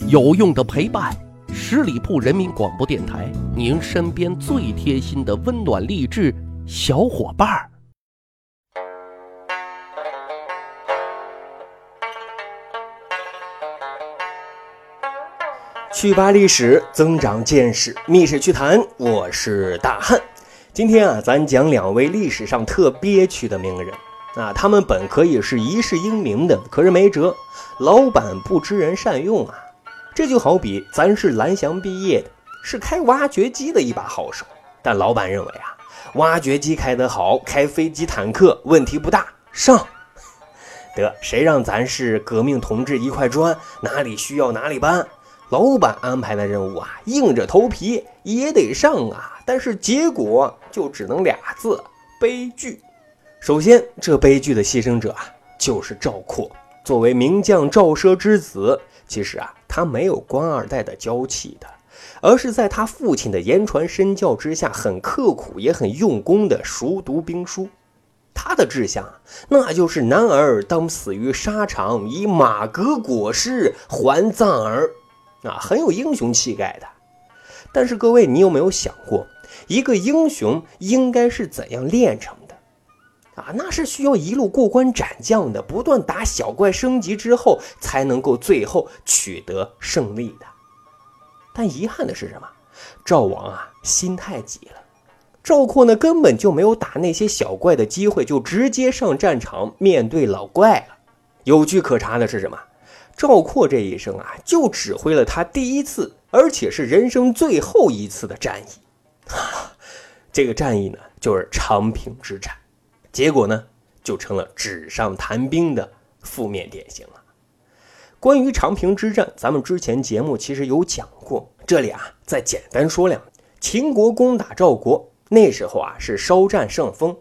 有用的陪伴，十里铺人民广播电台，您身边最贴心的温暖励志小伙伴儿。去扒历史，增长见识，密室趣谈，我是大汉。今天啊，咱讲两位历史上特憋屈的名人啊，他们本可以是一世英名的，可是没辙，老板不知人善用啊。这就好比咱是蓝翔毕业的，是开挖掘机的一把好手，但老板认为啊，挖掘机开得好，开飞机坦克问题不大，上。得，谁让咱是革命同志一块砖，哪里需要哪里搬。老板安排的任务啊，硬着头皮也得上啊，但是结果就只能俩字：悲剧。首先，这悲剧的牺牲者啊，就是赵括。作为名将赵奢之子，其实啊，他没有官二代的娇气的，而是在他父亲的言传身教之下，很刻苦也很用功的熟读兵书。他的志向，那就是男儿当死于沙场，以马革裹尸还葬儿，啊，很有英雄气概的。但是各位，你有没有想过，一个英雄应该是怎样炼成？啊，那是需要一路过关斩将的，不断打小怪升级之后，才能够最后取得胜利的。但遗憾的是什么？赵王啊，心太急了。赵括呢，根本就没有打那些小怪的机会，就直接上战场面对老怪了。有据可查的是什么？赵括这一生啊，就指挥了他第一次，而且是人生最后一次的战役。这个战役呢，就是长平之战。结果呢，就成了纸上谈兵的负面典型了。关于长平之战，咱们之前节目其实有讲过，这里啊再简单说两。秦国攻打赵国。那时候啊是稍占上风，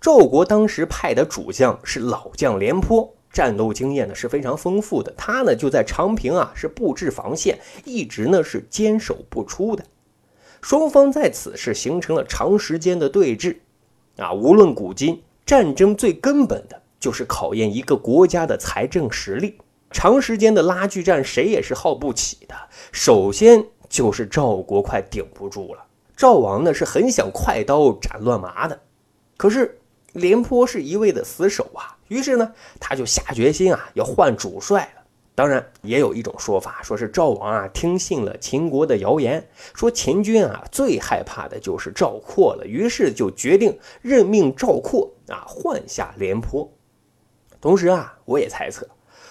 赵国当时派的主将是老将廉颇，战斗经验呢是非常丰富的。他呢就在长平啊是布置防线，一直呢是坚守不出的。双方在此是形成了长时间的对峙。啊，无论古今，战争最根本的就是考验一个国家的财政实力。长时间的拉锯战，谁也是耗不起的。首先就是赵国快顶不住了。赵王呢是很想快刀斩乱麻的，可是廉颇是一味的死守啊，于是呢他就下决心啊要换主帅了。当然，也有一种说法，说是赵王啊听信了秦国的谣言，说秦军啊最害怕的就是赵括了，于是就决定任命赵括啊换下廉颇。同时啊，我也猜测，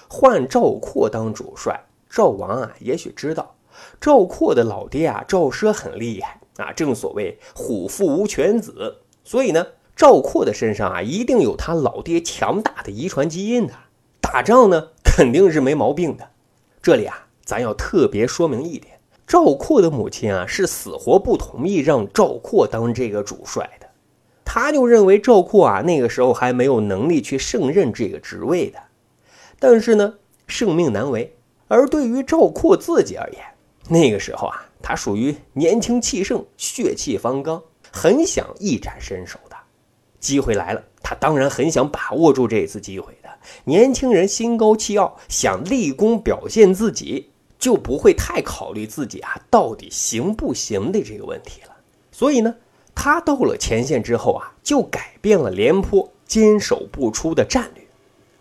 换赵括当主帅，赵王啊也许知道赵括的老爹啊赵奢很厉害。啊，正所谓虎父无犬子，所以呢，赵括的身上啊，一定有他老爹强大的遗传基因的，打仗呢肯定是没毛病的。这里啊，咱要特别说明一点，赵括的母亲啊是死活不同意让赵括当这个主帅，他就认为赵括啊那个时候还没有能力去胜任这个职位的。但是呢，圣命难违，而对于赵括自己而言，那个时候啊。他属于年轻气盛、血气方刚，很想一展身手的。机会来了，他当然很想把握住这次机会的。年轻人心高气傲，想立功表现自己，就不会太考虑自己啊到底行不行的这个问题了。所以呢，他到了前线之后啊，就改变了廉颇坚守不出的战略。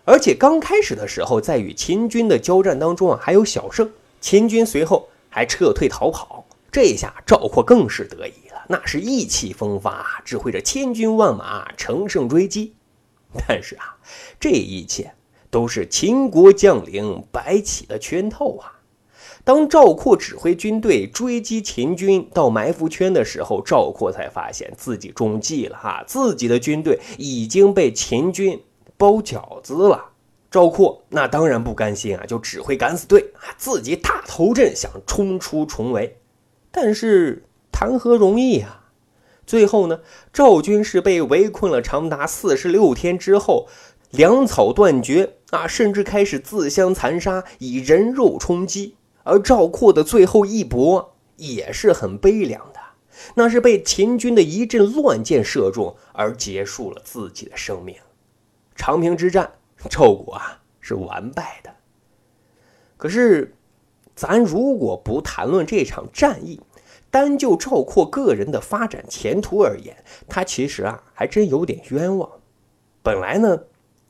而且刚开始的时候，在与秦军的交战当中啊，还有小胜。秦军随后。还撤退逃跑，这下赵括更是得意了，那是意气风发，指挥着千军万马乘胜追击。但是啊，这一切都是秦国将领白起的圈套啊！当赵括指挥军队追击秦军到埋伏圈的时候，赵括才发现自己中计了哈，自己的军队已经被秦军包饺子了。赵括那当然不甘心啊，就指挥敢死队啊，自己大头阵想冲出重围，但是谈何容易啊！最后呢，赵军是被围困了长达四十六天之后，粮草断绝啊，甚至开始自相残杀，以人肉充饥。而赵括的最后一搏也是很悲凉的，那是被秦军的一阵乱箭射中而结束了自己的生命。长平之战。赵国啊是完败的，可是，咱如果不谈论这场战役，单就赵括个人的发展前途而言，他其实啊还真有点冤枉。本来呢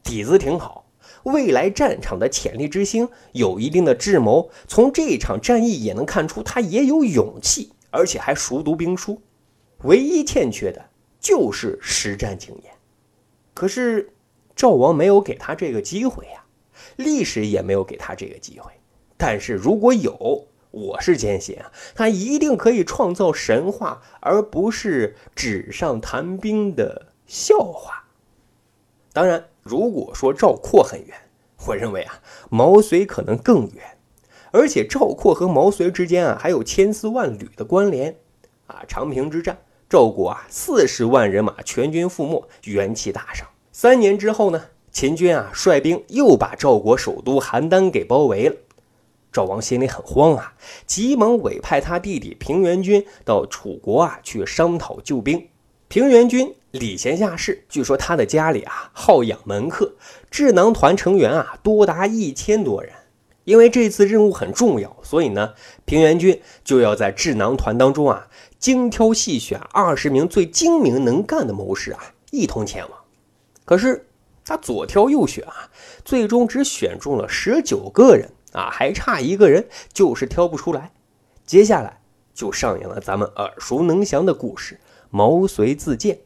底子挺好，未来战场的潜力之星，有一定的智谋，从这场战役也能看出他也有勇气，而且还熟读兵书。唯一欠缺的就是实战经验。可是赵王没有给他这个机会呀，历史也没有给他这个机会。但是如果有，我是坚信啊，他一定可以创造神话，而不是纸上谈兵的笑话。当然，如果说赵括很远，我认为啊，毛遂可能更远。而且赵括和毛遂之间啊，还有千丝万缕的关联。啊，长平之战，赵国啊四十万人马全军覆没，元气大伤。三年之后呢，秦军啊率兵又把赵国首都邯郸给包围了。赵王心里很慌啊，急忙委派他弟弟平原君到楚国啊去商讨救兵。平原君礼贤下士，据说他的家里啊好养门客，智囊团成员啊多达一千多人。因为这次任务很重要，所以呢，平原君就要在智囊团当中啊精挑细选二十名最精明能干的谋士啊一同前往。可是他左挑右选啊，最终只选中了十九个人。啊，还差一个人，就是挑不出来。接下来就上演了咱们耳熟能详的故事——毛遂自荐。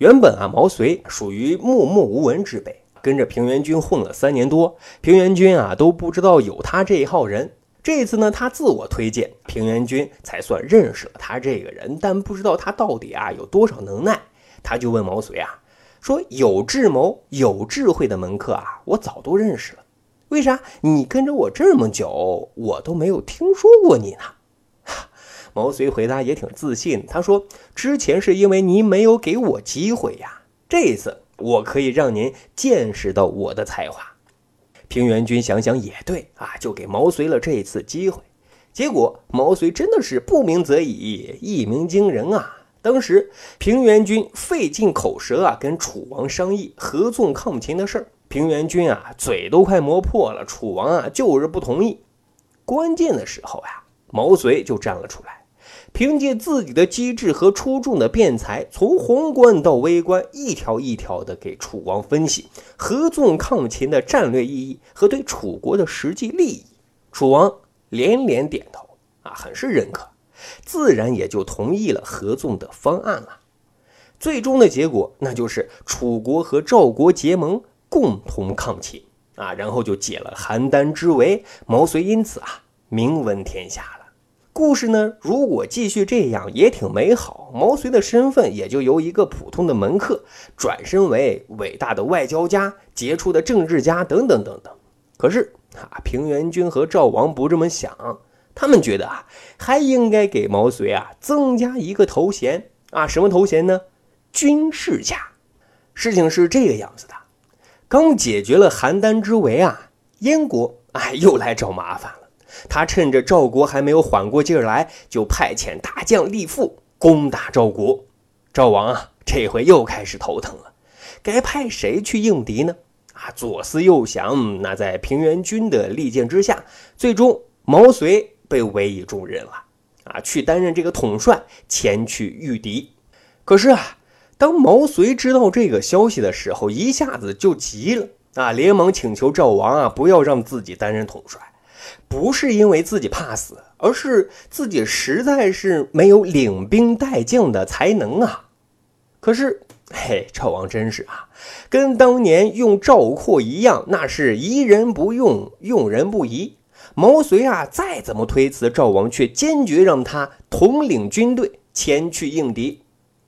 原本啊，毛遂属于默默无闻之辈，跟着平原君混了三年多，平原君啊都不知道有他这一号人。这次呢，他自我推荐，平原君才算认识了他这个人，但不知道他到底啊有多少能耐。他就问毛遂啊，说：“有智谋、有智慧的门客啊，我早都认识了。”为啥你跟着我这么久，我都没有听说过你呢？毛遂回答也挺自信，他说：“之前是因为您没有给我机会呀，这一次我可以让您见识到我的才华。”平原君想想也对啊，就给毛遂了这一次机会。结果毛遂真的是不鸣则已，一鸣惊人啊！当时平原君费尽口舌啊，跟楚王商议合纵抗秦的事儿。平原君啊，嘴都快磨破了。楚王啊，就是不同意。关键的时候呀，毛遂就站了出来，凭借自己的机智和出众的辩才，从宏观到微观，一条一条的给楚王分析合纵抗秦的战略意义和对楚国的实际利益。楚王连连点头啊，很是认可，自然也就同意了合纵的方案了。最终的结果，那就是楚国和赵国结盟。共同抗秦啊，然后就解了邯郸之围，毛遂因此啊名闻天下了。故事呢，如果继续这样也挺美好。毛遂的身份也就由一个普通的门客转身为伟大的外交家、杰出的政治家等等等等。可是啊，平原君和赵王不这么想，他们觉得啊，还应该给毛遂啊增加一个头衔啊，什么头衔呢？军事家。事情是这个样子的。刚解决了邯郸之围啊，燕国哎又来找麻烦。他趁着赵国还没有缓过劲儿来，就派遣大将李父攻打赵国。赵王啊，这回又开始头疼了，该派谁去应敌呢？啊，左思右想，那在平原君的力荐之下，最终毛遂被委以重任了。啊，去担任这个统帅，前去御敌。可是啊。当毛遂知道这个消息的时候，一下子就急了啊！连忙请求赵王啊，不要让自己担任统帅，不是因为自己怕死，而是自己实在是没有领兵带将的才能啊！可是，嘿，赵王真是啊，跟当年用赵括一样，那是疑人不用，用人不疑。毛遂啊，再怎么推辞，赵王却坚决让他统领军队前去应敌。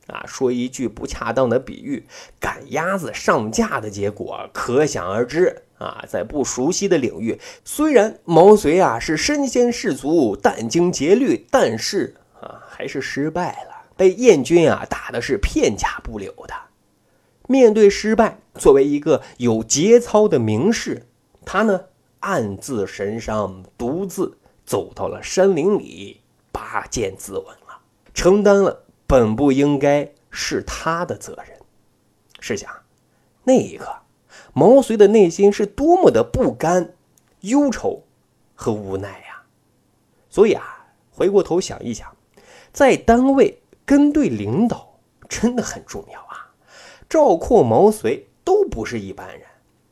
啊，说一句不恰当的比喻，赶鸭子上架的结果可想而知啊！在不熟悉的领域，虽然毛遂啊是身先士卒、殚精竭虑，但是啊还是失败了，被燕军啊打的是片甲不留的。面对失败，作为一个有节操的名士，他呢暗自神伤，独自走到了山林里，拔剑自刎了，承担了。本不应该是他的责任。试想，那一刻，毛遂的内心是多么的不甘、忧愁和无奈呀！所以啊，回过头想一想，在单位跟对领导真的很重要啊。赵括、毛遂都不是一般人，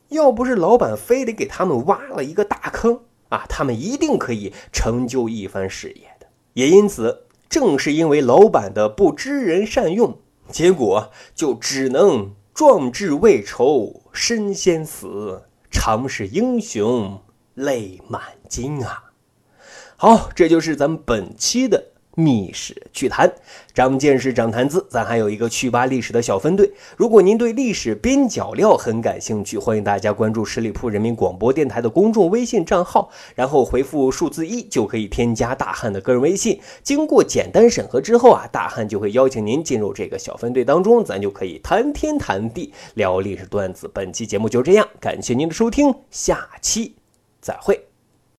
要不是老板非得给他们挖了一个大坑啊，他们一定可以成就一番事业的。也因此，正是因为老板的不知人善用，结果就只能壮志未酬身先死，常使英雄泪满襟啊。好，这就是咱们本期的。密史趣谈，长见识，长谈资。咱还有一个趣吧历史的小分队。如果您对历史边角料很感兴趣，欢迎大家关注十里铺人民广播电台的公众微信账号，然后回复数字一就可以添加大汉的个人微信。经过简单审核之后啊，大汉就会邀请您进入这个小分队当中，咱就可以谈天谈地，聊历史段子。本期节目就这样，感谢您的收听，下期再会。